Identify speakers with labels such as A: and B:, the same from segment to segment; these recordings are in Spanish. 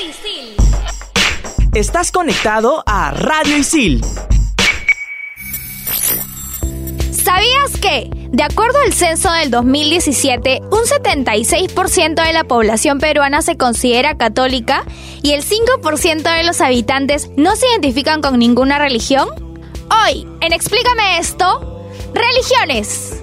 A: Isil.
B: Estás conectado a Radio Isil.
A: ¿Sabías que, de acuerdo al censo del 2017, un 76% de la población peruana se considera católica y el 5% de los habitantes no se identifican con ninguna religión? Hoy, en Explícame esto, religiones.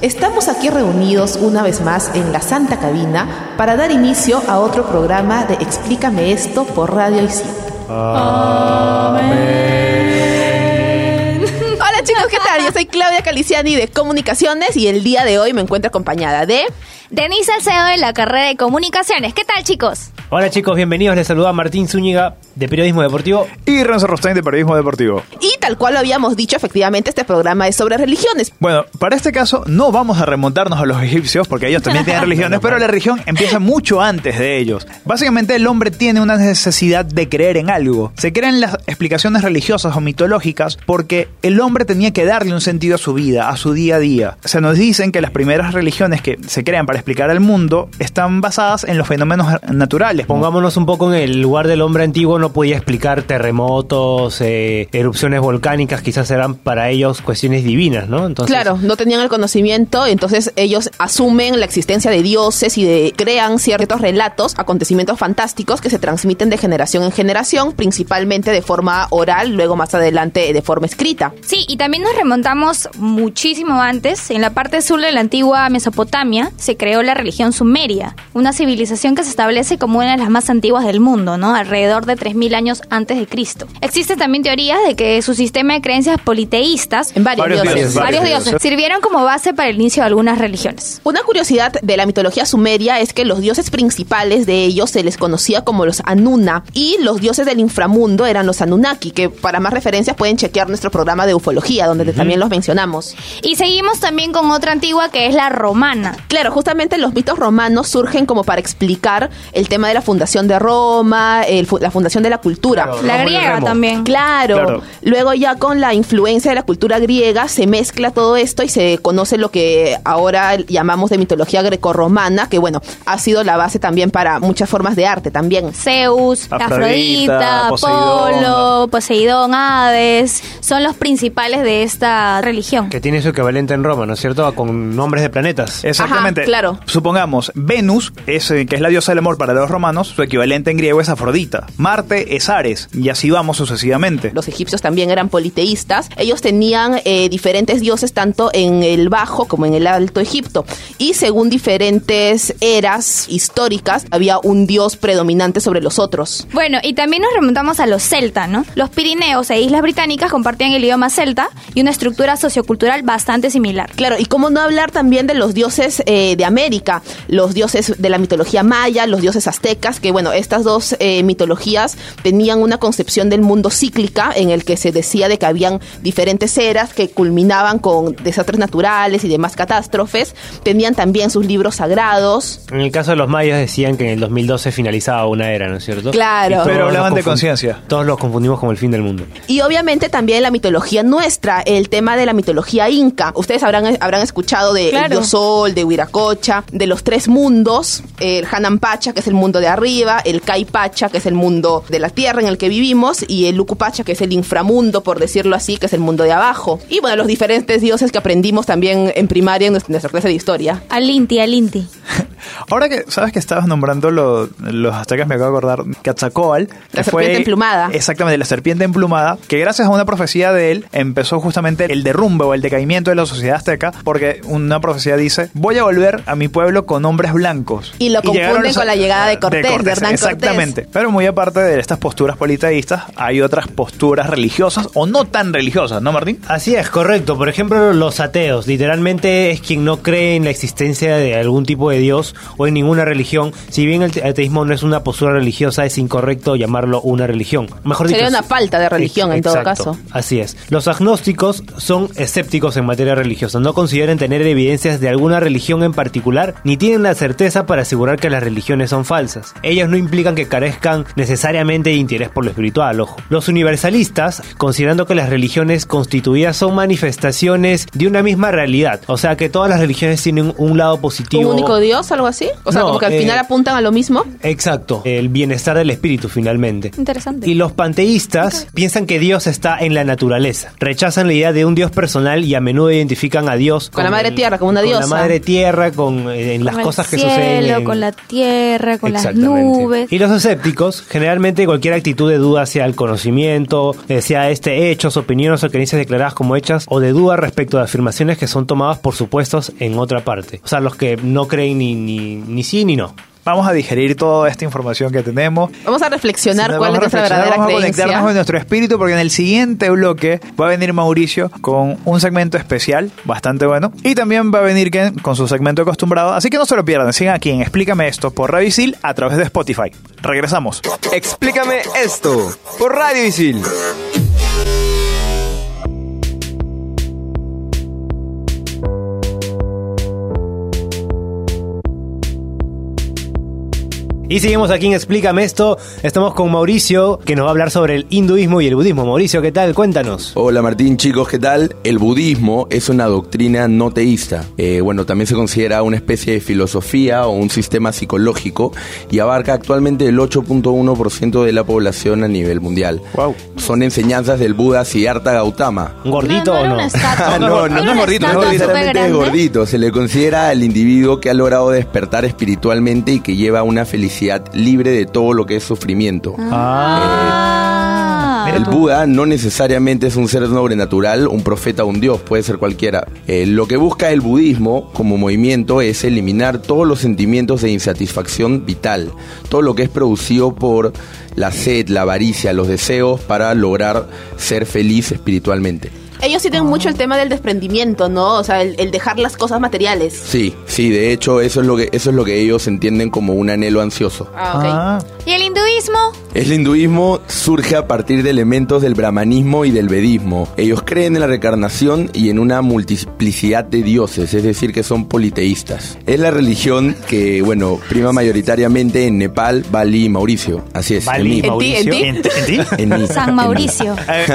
C: estamos aquí reunidos una vez más en la Santa Cabina para dar inicio a otro programa de Explícame esto por Radio Isil. Hola Yo soy Claudia Caliciani de Comunicaciones y el día de hoy me encuentro acompañada de...
A: Denise Salcedo de la carrera de Comunicaciones. ¿Qué tal, chicos?
D: Hola chicos, bienvenidos. Les saluda Martín Zúñiga de Periodismo Deportivo.
E: Y Renzo Rostain de Periodismo Deportivo.
C: Y tal cual lo habíamos dicho, efectivamente este programa es sobre religiones.
E: Bueno, para este caso no vamos a remontarnos a los egipcios porque ellos también tienen religiones, pero la religión empieza mucho antes de ellos. Básicamente el hombre tiene una necesidad de creer en algo. Se crean las explicaciones religiosas o mitológicas porque el hombre tenía que darle un sentido a su vida, a su día a día. Se nos dicen que las primeras religiones que se crean para explicar el mundo están basadas en los fenómenos naturales.
D: Pongámonos un poco en el lugar del hombre antiguo, no podía explicar terremotos, eh, erupciones volcánicas, quizás eran para ellos cuestiones divinas, ¿no?
C: Entonces, claro, no tenían el conocimiento, entonces ellos asumen la existencia de dioses y de, crean ciertos relatos, acontecimientos fantásticos que se transmiten de generación en generación, principalmente de forma oral, luego más adelante de forma escrita.
A: Sí, y también nos remontamos muchísimo antes, en la parte sur de la antigua Mesopotamia se creó la religión sumeria, una civilización que se establece como una de las más antiguas del mundo, ¿no? Alrededor de 3.000 años antes de Cristo. Existen también teorías de que su sistema de creencias politeístas, en varios, dioses, varios, dioses, sirvieron como base para el inicio de algunas religiones.
C: Una curiosidad de la mitología sumeria es que los dioses principales de ellos se les conocía como los Anuna y los dioses del inframundo eran los Anunnaki, que para más referencias pueden chequear nuestro programa de ufología, donde también los mencionamos.
A: Y seguimos también con otra antigua que es la romana.
C: Claro, justamente los mitos romanos surgen como para explicar el tema de la fundación de Roma, la fundación de la cultura.
A: la griega también.
C: Claro. Luego ya con la influencia de la cultura griega se mezcla todo esto y se conoce lo que ahora llamamos de mitología grecorromana, que bueno, ha sido la base también para muchas formas de arte también.
A: Zeus, Afrodita, Apolo, Poseidón, Hades, son los principales de esta religión.
D: Que tiene su equivalente en Roma, ¿no es cierto? Con nombres de planetas.
E: Exactamente.
C: claro.
E: Supongamos, Venus, es, eh, que es la diosa del amor para los romanos, su equivalente en griego es Afrodita. Marte es Ares, y así vamos sucesivamente.
C: Los egipcios también eran politeístas. Ellos tenían eh, diferentes dioses tanto en el Bajo como en el Alto Egipto. Y según diferentes eras históricas, había un dios predominante sobre los otros.
A: Bueno, y también nos remontamos a los celtas, ¿no? Los Pirineos e Islas Británicas compartían el idioma celta y una estructura sociocultural bastante similar.
C: Claro, y cómo no hablar también de los dioses eh, de América, los dioses de la mitología maya, los dioses aztecas, que bueno, estas dos eh, mitologías tenían una concepción del mundo cíclica en el que se decía de que habían diferentes eras que culminaban con desastres naturales y demás catástrofes. Tenían también sus libros sagrados.
D: En el caso de los mayas decían que en el 2012 finalizaba una era, ¿no es cierto?
C: Claro.
E: Pero hablaban de conciencia.
D: Todos los confundimos como el fin del mundo.
C: Y obviamente también la mitología nuestra, el tema de la mitología inca. Ustedes habrán, habrán escuchado de Dios Sol, de Huiracocha, de los tres mundos, el Pacha, que es el mundo de arriba, el Pacha, que es el mundo de la tierra en el que vivimos, y el Lucupacha, que es el inframundo, por decirlo así, que es el mundo de abajo. Y bueno, los diferentes dioses que aprendimos también en primaria en nuestra clase de historia.
A: Alinti, Alinti.
E: Ahora que sabes que estabas nombrando los aztecas, me acabo de acordar Quetzalcóatl.
C: La serpiente emplumada.
E: Exactamente, la serpiente emplumada, que gracias a una profecía de él empezó justamente el derrumbe o el decaimiento de la sociedad azteca, porque una profecía dice, voy a volver a mi pueblo con hombres blancos.
C: Y lo confunden con la llegada de Cortés, de, Hernán
E: Cortés. Exactamente. Pero muy aparte de estas posturas politeístas, hay otras posturas religiosas o no tan religiosas, ¿no, Martín?
D: Así es, correcto. Por ejemplo, los ateos. Literalmente es quien no cree en la existencia de algún tipo de Dios o en ninguna religión. Si bien el ateísmo no es una postura religiosa, es incorrecto llamarlo una religión. Mejor
C: Sería
D: dicho,
C: una falta de religión en todo caso.
D: Así es. Los agnósticos son escépticos en materia religiosa. No consideran tener evidencias de alguna religión en particular, ni tienen la certeza para asegurar que las religiones son falsas. Ellas no implican que carezcan necesariamente de interés por lo espiritual, ojo. Los universalistas, considerando que las religiones constituidas son manifestaciones de una misma realidad, o sea que todas las religiones tienen un lado positivo.
C: ¿Un único Dios, algo así? O sea,
D: No,
C: como que al
D: eh,
C: final apuntan a lo mismo.
D: Exacto, el bienestar del espíritu finalmente.
A: Interesante.
D: Y los panteístas piensan que Dios está en la naturaleza. Rechazan la idea de un Dios personal y a menudo identifican a Dios
C: Con la madre tierra, como una
D: con
C: diosa.
D: la madre tierra, con eh, en las
A: Con el
D: cosas que
A: cielo,
D: suceden. en-
A: con la tierra, con las nubes.
D: Y los escépticos, generalmente cualquier actitud de duda hacia el conocimiento, sea este hechos, opiniones o creencias declaradas como hechas, o de duda respecto de afirmaciones que son tomadas por supuestos en otra parte. O sea, los que no creen ni, ni, ni sí ni no.
E: Vamos a digerir toda esta información que tenemos.
C: Vamos a reflexionar
E: Sí,
C: cuál
E: vamos
C: es
E: a
C: nuestra verdadera
E: vamos a
C: creencia.
E: conectarnos con nuestro espíritu porque en el siguiente bloque va a venir Mauricio con un segmento especial bastante bueno y también va a venir Ken con su segmento acostumbrado. Así que no se lo pierdan. Sigan aquí en Explícame esto por Radio Isil a través de Spotify. Regresamos.
F: Explícame esto por Radio Isil.
D: Y seguimos aquí en Explícame esto. Estamos con Mauricio, que nos va a hablar sobre el hinduismo y el budismo. Mauricio, ¿qué tal? Cuéntanos.
G: Hola Martín, chicos, ¿qué tal? El budismo es una doctrina no teísta. Eh, bueno, también se considera una especie de filosofía o un sistema psicológico y abarca actualmente el 8.1% de la población a nivel mundial.
E: Wow.
G: Son enseñanzas del Buda Siddhartha Gautama.
D: ¿Un gordito
A: no, no
D: o no?
A: estatua.
G: no, no, no es gordito, no es literalmente es
A: supergrande.
G: gordito. Se le considera al individuo que ha logrado despertar espiritualmente y que lleva una felicidad libre de todo lo que es sufrimiento.
A: Ah.
G: El Buda no necesariamente es un ser sobrenatural, un profeta o un dios, puede ser cualquiera. Eh, lo que busca el budismo como movimiento es eliminar todos los sentimientos de insatisfacción vital, todo lo que es producido por la sed, la avaricia, los deseos para lograr ser feliz espiritualmente.
C: Ellos sí tienen mucho el tema del desprendimiento, ¿no? O sea, el, el dejar las cosas materiales.
G: Sí, sí, de hecho eso es lo que eso es lo que ellos entienden como un anhelo ansioso.
C: Ah, ok.
E: Ah,
A: ¿Y el hinduismo?
G: El hinduismo surge a partir de elementos del brahmanismo y del vedismo. Ellos creen en la reencarnación y en una multiplicidad de dioses, es decir, que son politeístas. Es la religión que, bueno, prima mayoritariamente en Nepal, Bali y Mauricio. Así es,
D: Bali,
G: en mí.
C: En ti, en ti.
E: ¿En, en ti?
G: En mí.
A: San Mauricio.
E: Eh,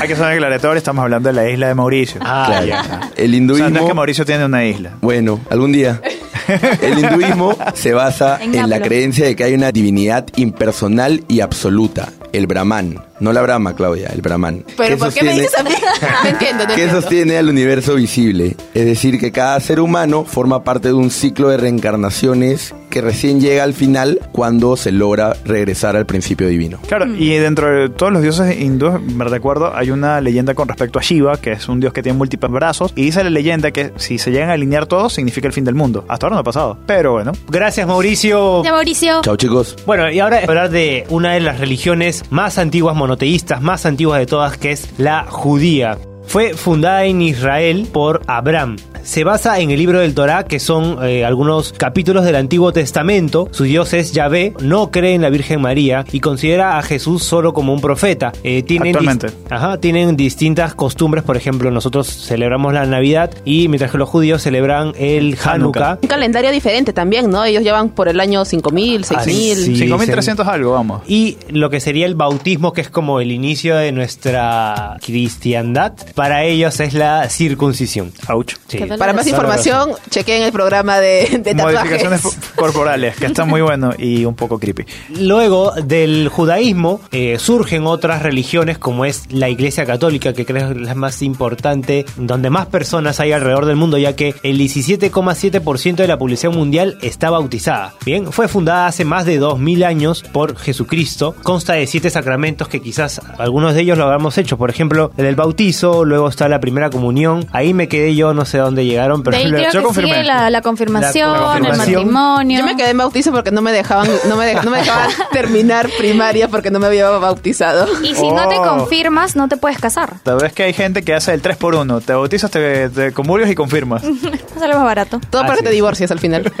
E: hay que ser aclaratorio, estamos hablando de la isla de Mauricio.
D: Ah,
G: Claro.
D: ya.
G: El
E: O sea,
G: hinduismo...
E: no es que Mauricio tiene una isla.
G: Bueno, algún día. El hinduismo se basa
A: En
G: en la creencia de que hay una divinidad impersonal y absoluta, el Brahman. No la Brahma, Claudia, el Brahman.
C: Pero
G: que
C: ¿por qué me
G: sostiene-
C: dices a mí? No entiendo, no
G: que
C: entiendo.
G: sostiene al universo visible. Es decir, que cada ser humano forma parte de un ciclo de reencarnaciones que recién llega al final cuando se logra regresar al principio divino.
E: Claro, y dentro de todos los dioses hindúes, me recuerdo, hay una leyenda con respecto a Shiva, que es un dios que tiene múltiples brazos, y dice la leyenda que si se llegan a alinear todos, significa el fin del mundo. Hasta ahora no ha pasado, pero bueno.
D: Gracias, Mauricio.
A: Ya, Mauricio.
G: Chao chicos.
D: Bueno, y ahora hablar de una de las religiones más antiguas monoteístas, más antiguas de todas, que es la judía. Fue fundada en Israel por Abraham. Se basa en el libro del Torá, que son eh, algunos capítulos del Antiguo Testamento. Su dios es Yahvé, no cree en la Virgen María y considera a Jesús solo como un profeta. Eh, tienen
E: Actualmente.
D: dis- Ajá, tienen distintas costumbres. Por ejemplo, nosotros celebramos la Navidad y mientras que los judíos celebran el
E: Hanukkah.
D: Hanukkah.
C: Un calendario diferente también, ¿no? Ellos llevan por el año 5000, 6000.
D: sí.
E: 5300 algo, vamos.
D: Y lo que sería el bautismo, que es como el inicio de nuestra cristiandad, para ellos es la circuncisión.
E: Ouch.
D: Sí.
C: Para más información, chequen el programa de, de
E: Modificaciones corporales, que está muy bueno y un poco creepy.
D: Luego del judaísmo eh, surgen otras religiones como es la Iglesia Católica, que creo que es la más importante, donde más personas hay alrededor del mundo, ya que el 17,7% de la población mundial está bautizada. Bien, fue fundada hace más de 2000 años por Jesucristo, consta de siete sacramentos que quizás algunos de ellos lo habíamos hecho, por ejemplo, el del bautizo, luego está la primera comunión. Ahí me quedé yo, no sé a dónde llegaron, pero
A: De ahí
D: lo-
A: creo
D: yo
A: que
D: confirmé.
A: sigue la, la confirmación,
D: La- la
A: el matrimonio.
C: Yo me quedé en bautizo porque no me dejaban, no me, de- no me dejaban terminar primaria porque no me había bautizado.
A: Y si no te
E: Oh.
A: confirmas, no te puedes casar.
E: Sabes que hay gente que hace el 3 por 1 Te bautizas, te, te comulgas y confirmas.
A: Sale más barato.
C: Todo para
D: Así
C: que te
D: es.
C: divorcies al final.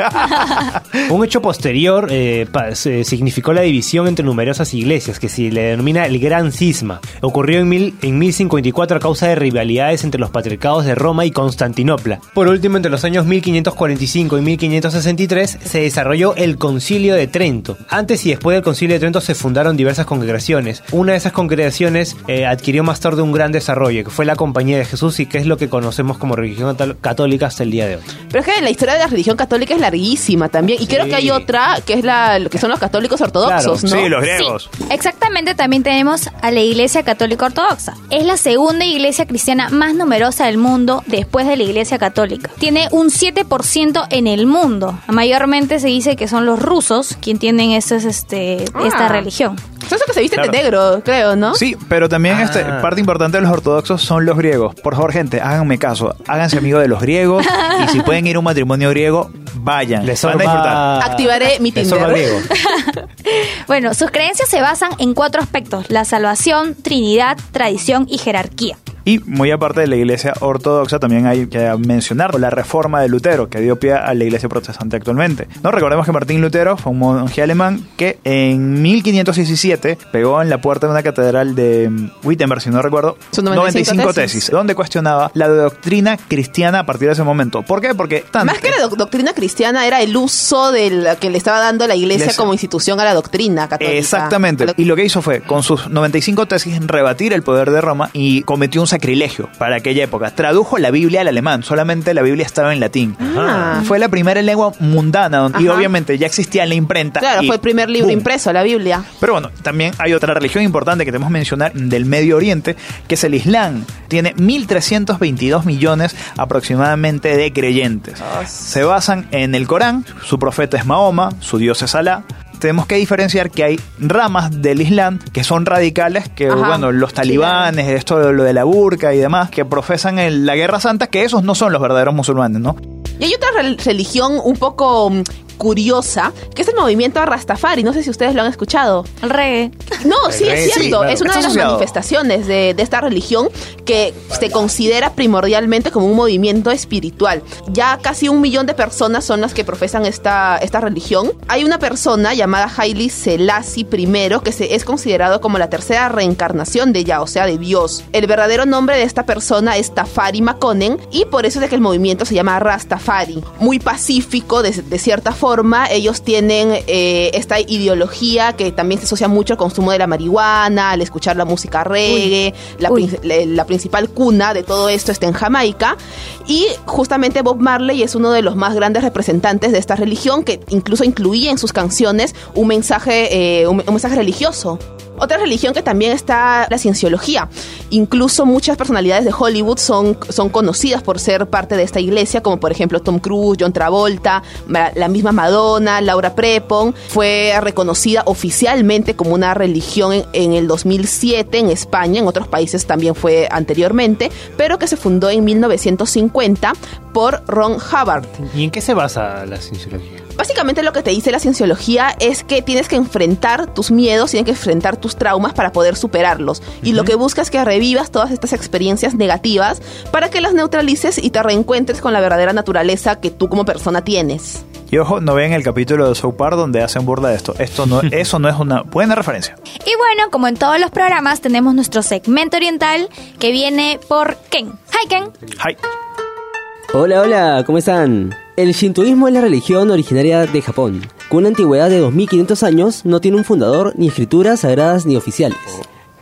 D: Un hecho posterior eh, pa- se- significó la división entre numerosas iglesias, que se le denomina el Gran Cisma. Ocurrió en, mil, en 1054 a causa de rivalidades entre los patriarcados de Roma y Constantinopla. Por último, entre los años 1545 y 1563 se desarrolló el Concilio de Trento. Antes y después del Concilio de Trento se fundaron diversas congregaciones. Una de esas congregaciones eh, adquirió más tarde un gran desarrollo, que fue la Compañía de Jesús y que es lo que conocemos como religión cató- católica hasta el día de hoy.
C: Pero es que la historia de la religión católica es larguísima también. Y creo que hay otra que es la que son los católicos ortodoxos, ¿no?
E: Sí, los griegos.
A: Sí, exactamente, también tenemos a la Iglesia Católica Ortodoxa. Es la segunda iglesia cristiana más numerosa del mundo después de la Iglesia Católica. Tiene un 7% en el mundo. Mayormente se dice que son los rusos quienes tienen estos, este,
C: Ah.
A: esta religión.
C: Es eso que se viste
E: Claro.
C: de negro, creo, ¿no?
E: Sí, pero también
D: Ah.
E: este, parte importante de los ortodoxos son los griegos. Por favor, gente, háganme caso. Háganse amigos de los griegos. y si pueden ir a un matrimonio griego, vayan.
D: Les
E: Van a disfrutar.
C: Activaré mi Tinder.
D: griego.
A: Bueno, sus creencias se basan en cuatro aspectos. La salvación, Trinidad, tradición y jerarquía.
E: Y muy aparte de la iglesia ortodoxa, también hay que mencionar la reforma de Lutero, que dio pie a la iglesia protestante actualmente. No recordemos que Martín Lutero fue un monje alemán que en 1517 pegó en la puerta de una catedral de mm, Wittenberg, si no recuerdo,
C: Sus 95
E: tesis, donde cuestionaba la doctrina cristiana a partir de ese momento. ¿Por qué? Porque tan-
C: Más que la doc- doctrina cristiana era el uso del que le estaba dando la iglesia
E: Iglesia.
C: como institución a la doctrina católica.
E: Exactamente. Y lo que hizo fue, con sus 95 tesis, rebatir el poder de Roma y cometió un sacrilegio para aquella época. Tradujo la Biblia al alemán, solamente la Biblia estaba en latín.
C: Ah.
E: Fue la primera lengua mundana y
C: Ajá.
E: obviamente ya existía la imprenta.
C: Claro,
E: y
C: fue el primer libro impreso, la Biblia.
E: Pero bueno, también hay otra religión importante que tenemos que mencionar del Medio Oriente, que es el Islam. Tiene 1.322 millones aproximadamente de creyentes. Se basan en el Corán, su profeta es Mahoma, su dios es Alá. Tenemos que diferenciar que hay ramas del Islam que son radicales, que
C: Ajá.
E: bueno, los talibanes, esto de lo de la burka y demás, que profesan el- la guerra santa, que esos no son los verdaderos musulmanes, ¿no?
C: Y hay otra rel- religión un poco mm, curiosa, que es el movimiento Rastafari. No sé si ustedes lo han escuchado.
A: El reggae.
C: No,
D: El
C: sí,
D: reggae,
C: es
D: sí,
C: cierto.
D: claro.
C: Es una
E: Está
C: de las
E: asociado.
C: manifestaciones de, de esta religión que se considera primordialmente como un movimiento espiritual. Ya casi un millón de personas son las que profesan esta, esta religión. Hay una persona llamada Haile Selassie I que se, es considerado como la tercera reencarnación de Yah, o sea, de Dios. El verdadero nombre de esta persona es Tafari Makonnen y por eso es de que el movimiento se llama Rastafari. Muy pacífico, de, de cierta forma. Ellos tienen eh, esta ideología que también se asocia mucho al consumo de la marihuana, al escuchar la música reggae. La,
A: Uy.
C: la- la principal cuna de todo esto está en Jamaica. Y justamente Bob Marley es uno de los más grandes representantes de esta religión que incluso incluía en sus canciones un mensaje, eh, un- un mensaje religioso. Otra religión que también está la cienciología. Incluso muchas personalidades de Hollywood son, son conocidas por ser parte de esta iglesia, como por ejemplo Tom Cruise, John Travolta, la misma Madonna, Laura Prepon. Fue reconocida oficialmente como una religión en, en el 2007 en España, en otros países también fue anteriormente, pero que se fundó en 1950 por Ron Hubbard.
D: ¿Y en qué se basa la cienciología?
C: Básicamente lo que te dice la cienciología es que tienes que enfrentar tus miedos, tienes que enfrentar tus traumas para poder superarlos. Y lo que busca es que revivas todas estas experiencias negativas para que las neutralices y te reencuentres con la verdadera naturaleza que tú como persona tienes.
E: Y ojo, no vean el capítulo de South Park donde hacen burla de esto. Esto no, eso no es una buena referencia.
A: Y bueno, como en todos los programas, tenemos nuestro segmento oriental que viene por Ken. Hi Ken.
E: Hi.
H: Hola, hola, ¿cómo están? El shintoísmo es la religión originaria de Japón. Con una antigüedad de 2500 años, no tiene un fundador, ni escrituras sagradas ni oficiales.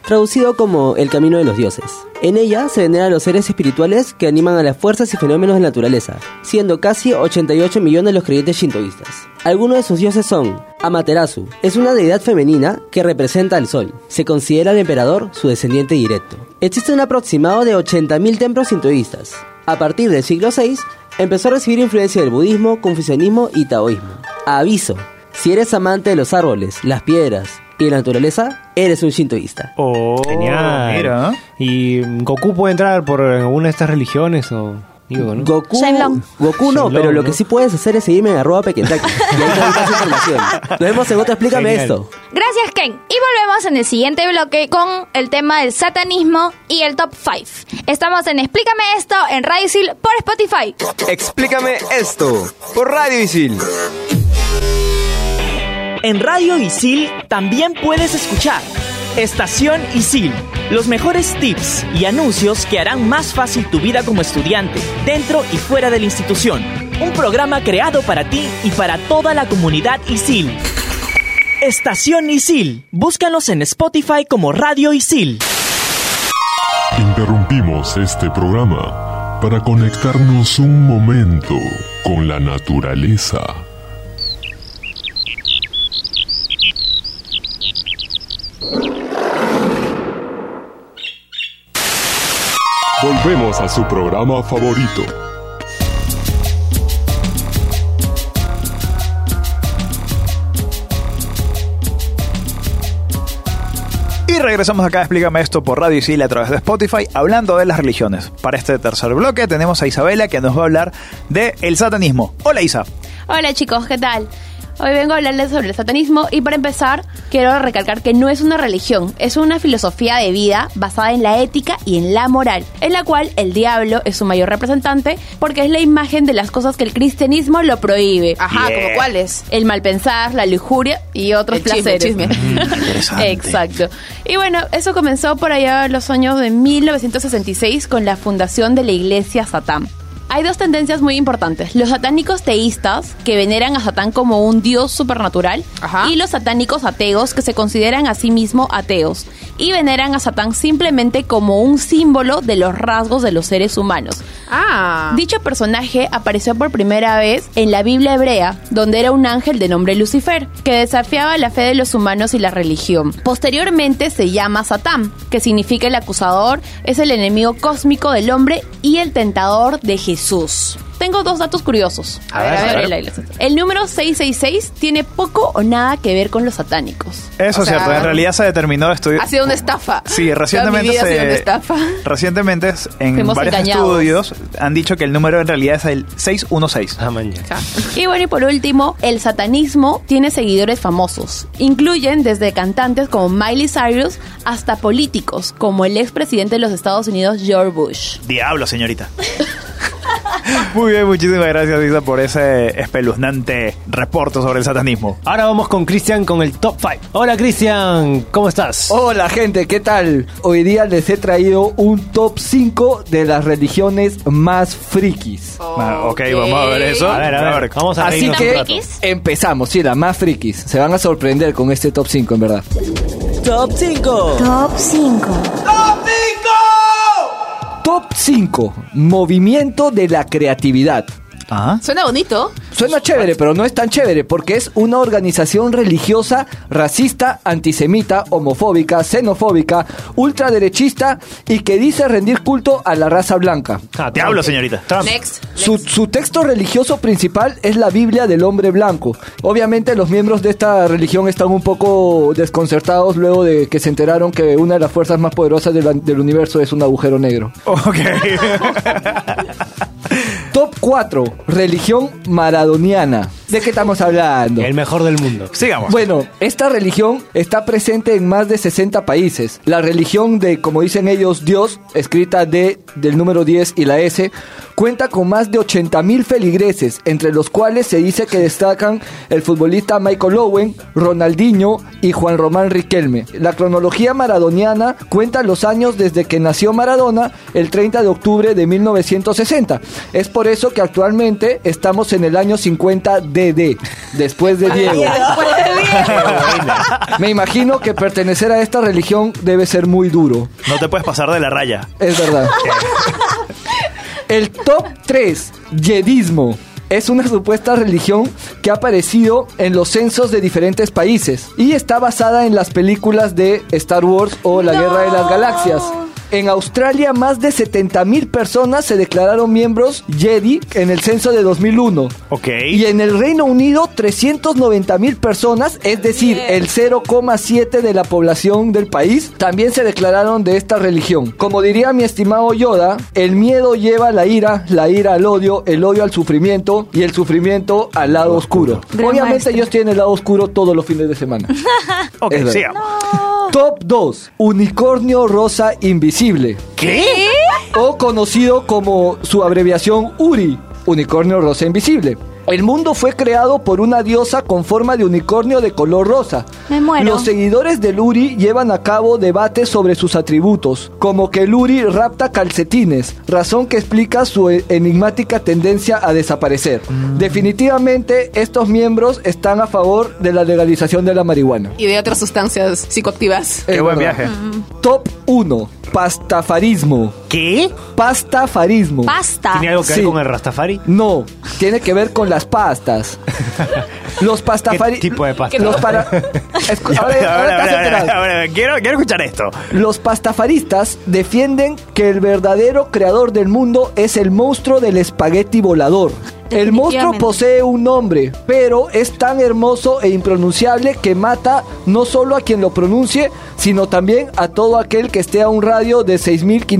H: Traducido como el camino de los dioses. En ella se veneran los seres espirituales que animan a las fuerzas y fenómenos de la naturaleza, siendo casi 88 millones los creyentes shintoístas. Algunos de sus dioses son Amaterasu, es una deidad femenina que representa al sol. Se considera el emperador su descendiente directo. Existe un aproximado de 80.000 templos sintoístas. A partir del siglo VI, empezó a recibir influencia del budismo, confucianismo y taoísmo. Aviso, Si eres amante de los árboles, las piedras y la naturaleza, eres un shintoísta.
E: Oh,
D: Genial.
E: mira.
D: ¿Y Goku puede entrar por alguna de estas religiones o...? Digo, ¿no?
H: Goku,
A: Shenlong.
H: Goku no,
D: Shenlong,
H: pero lo
D: ¿no?
H: que sí puedes hacer es seguirme en arroba pequentaki. Y ahí te doy más información. Nos vemos en otro Explícame
D: Genial.
H: esto.
A: Gracias, Ken. Y volvemos en el siguiente bloque con el tema del satanismo y el top 5. Estamos en Explícame esto en Radio Isil por Spotify.
F: Explícame esto por Radio Isil.
B: En Radio Isil también puedes escuchar Estación Isil, los mejores tips y anuncios que harán más fácil tu vida como estudiante, dentro y fuera de la institución. Un programa creado para ti y para toda la comunidad Isil. Estación Isil, búscanos en Spotify como Radio Isil.
I: Interrumpimos este programa para conectarnos un momento con la naturaleza. Volvemos a su programa favorito.
E: Y regresamos acá, explícame esto por Radio Isil a través de Spotify, hablando de las religiones. Para este tercer bloque tenemos a Isabela que nos va a hablar de el satanismo. Hola Isa.
J: Hola chicos, ¿qué tal? Hoy vengo a hablarles sobre el satanismo y para empezar quiero recalcar que no es una religión, es una filosofía de vida basada en la ética y en la moral, en la cual el diablo es su mayor representante porque es la imagen de las cosas que el cristianismo lo prohíbe.
C: Ajá, ¿como cuáles?
J: El mal pensar, la lujuria y otros
C: El chisme,
J: placeres.
C: chisme.
E: interesante.
J: Exacto. Y bueno, eso comenzó por allá en los años de 1966 con la fundación de la iglesia Satán. Hay dos tendencias muy importantes. Los satánicos teístas, que veneran a Satán como un dios supernatural,
C: Ajá.
J: y los satánicos ateos, que se consideran a sí mismos ateos, y veneran a Satán simplemente como un símbolo de los rasgos de los seres humanos.
C: Ah.
J: Dicho personaje apareció por primera vez en la Biblia hebrea, donde era un ángel de nombre Lucifer, que desafiaba la fe de los humanos y la religión. Posteriormente se llama Satán, que significa el acusador, es el enemigo cósmico del hombre y el tentador de Jesús. Tengo dos datos curiosos.
C: A ver, a ver.
J: iglesia. El número 666 tiene poco o nada que ver con los satánicos.
E: Eso
C: O
E: es
C: sea,
E: cierto, en realidad se determinó estudio.
C: Ha sido una estafa.
E: Sí, recientemente
C: vida ha sido una
E: se,
C: estafa.
E: recientemente en
J: Fuimos
E: varios
J: engañados.
E: estudios han dicho que el número en realidad es el 616.
D: Ah.
J: Y bueno, y por último, el satanismo tiene seguidores famosos. Incluyen desde cantantes como Miley Cyrus hasta políticos como el expresidente de los Estados Unidos, George Bush.
E: Diablo, señorita. Muy bien, muchísimas gracias Isa por ese espeluznante reporte sobre el satanismo.
D: Ahora vamos con Cristian con el top 5. Hola Cristian, ¿cómo estás?
K: Hola gente, ¿qué tal? Hoy día les he traído un top 5 de las religiones más frikis.
E: Ah, ok, vamos a ver eso.
D: A ver, a ver, vamos a
K: Así que empezamos, sí, las más frikis. Se van a sorprender con este top 5, en verdad.
H: Top 5.
L: Top 5.
K: Top 5. Movimiento de la creatividad.
E: Ah.
C: Suena bonito.
K: Suena chévere, pero no es tan chévere porque es una organización religiosa racista, antisemita, homofóbica, xenofóbica, ultraderechista y que dice rendir culto a la raza blanca.
D: Ah,
E: Diablo, señorita.
D: Trump.
C: Next.
K: Su, su texto religioso principal es la Biblia del hombre blanco. Obviamente los miembros de esta religión están un poco desconcertados luego de que se enteraron que una de las fuerzas más poderosas del, del universo es un agujero negro.
E: Ok.
K: Top 4. Religión maradoniana. ¿De qué estamos hablando?
D: El mejor del mundo.
E: Sigamos.
K: Bueno, esta religión está presente en más de 60 países. La religión de, como dicen ellos, Dios, escrita D del número 10 y la S, cuenta con más de 80 mil feligreses, entre los cuales se dice que destacan el futbolista Michael Owen, Ronaldinho y Juan Román Riquelme. La cronología maradoniana cuenta los años desde que nació Maradona, el 30 de octubre de 1960. Es por eso que actualmente estamos en el año 50 DD, después de Diego. Me imagino que pertenecer a esta religión debe ser muy duro.
E: No te puedes pasar de la raya.
K: Es verdad. El top 3, Yedismo. Es una supuesta religión que ha aparecido en los censos de diferentes países y está basada en las películas de Star Wars o La Guerra de las Galaxias. En Australia, más de 70.000 personas se declararon miembros Jedi en el censo de 2001.
E: Ok.
K: Y en el Reino Unido, 390.000 personas, es decir, el 0,7 de la población del país, también se declararon de esta religión. Como diría mi estimado Yoda, el miedo lleva a la ira, la ira al odio, el odio al sufrimiento y el sufrimiento al lado oscuro. Obviamente ellos tienen el lado oscuro todos los fines de semana.
E: Ok,
K: verdad. Top 2. Unicornio rosa invisible.
E: ¿Qué?
K: O conocido como su abreviación URI, Unicornio rosa invisible. El mundo fue creado por una diosa con forma de unicornio de color rosa.
A: Me muero.
K: Los seguidores del Uri llevan a cabo debates sobre sus atributos, como que el Uri rapta calcetines, razón que explica su e- enigmática tendencia a desaparecer. Definitivamente, estos miembros están a favor de la legalización de la marihuana.
C: Y de otras sustancias psicoactivas.
E: Qué
K: Es
E: buen
K: verdad.
E: viaje.
K: Top 1. Pastafarismo.
D: ¿Qué?
K: Pastafarismo.
A: Pasta.
D: ¿Tiene algo que
K: Sí.
D: ver con el Rastafari?
K: No, tiene que ver con las pastas. Los
D: ¿Qué
K: pastafari...
D: tipo de pasta?
K: Los para... Escu- ahora-
E: a ver,
K: ahora
E: a
K: te has
E: ver, a ver,
K: enterado.
E: a ver, a ver, quiero, quiero escuchar esto.
K: Los pastafaristas defienden que el verdadero creador del mundo es el monstruo del espagueti volador. El monstruo posee un nombre, pero es tan hermoso e impronunciable que mata no solo a quien lo pronuncie, sino también a todo aquel que esté a un radio de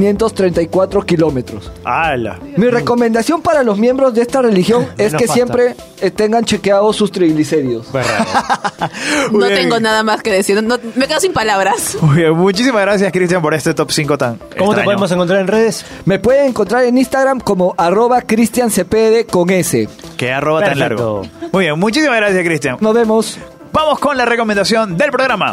K: 6.534 kilómetros.
E: ¡Hala!
K: Mi recomendación para los miembros de esta religión es que siempre eh, tengan chequeados sus triglicéridos.
D: Pues raro.
C: No
E: bien.
C: tengo nada más que decir. no- me quedo sin palabras.
E: Muy bien, muchísimas gracias, Cristian, por este top 5 tan.
D: ¿Cómo te podemos encontrar en redes?
K: Me pueden encontrar en Instagram como arroba cristiancepede con S.
E: Que arroba tan largo. Muy bien, muchísimas gracias, Cristian.
K: Nos vemos.
E: Vamos con la recomendación del programa.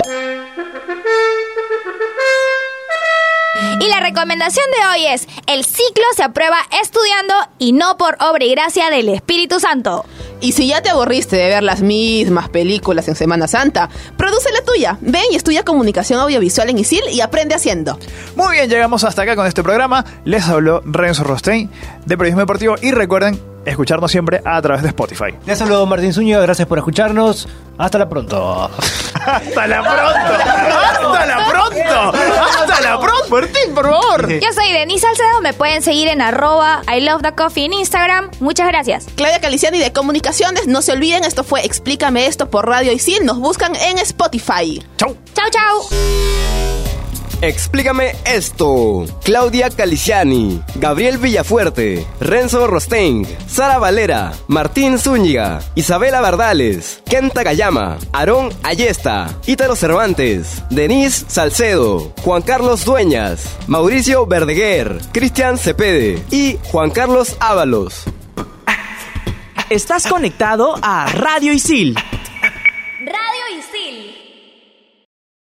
A: Y la recomendación de hoy es, el ciclo se aprueba estudiando y no por obra y gracia del Espíritu Santo.
C: Y si ya te aburriste de ver las mismas películas en Semana Santa, produce la tuya. Ven y estudia comunicación audiovisual en ISIL y aprende haciendo.
E: Muy bien, llegamos hasta acá con este programa. Les habló Renzo Rostein de Periodismo Deportivo y recuerden escucharnos siempre a través de Spotify.
D: Les saludo Martín Zúñiga, gracias por escucharnos. Hasta la pronto.
E: ¡Hasta la pronto! ¡Hasta la pronto! ¡Hasta la pronto! Martín, por favor.
A: Yo soy Denise Salcedo, me pueden seguir en arroba I love the coffee en Instagram. Muchas gracias.
C: Claudia Caliciani de Comunicaciones, no se olviden, esto fue Explícame esto por Radio Isil. Nos buscan en Spotify.
E: Chau.
A: Chau, chau.
F: Explícame esto. Claudia Caliciani, Gabriel Villafuerte, Renzo Rostein, Sara Valera, Martín Zúñiga, Isabela Bardales, Kenta Gayama, Aarón Ayesta, Ítalo Cervantes, Denise Salcedo, Juan Carlos Dueñas, Mauricio Verdeguer, Cristian Cepede y Juan Carlos Ábalos.
B: Estás conectado a Radio Isil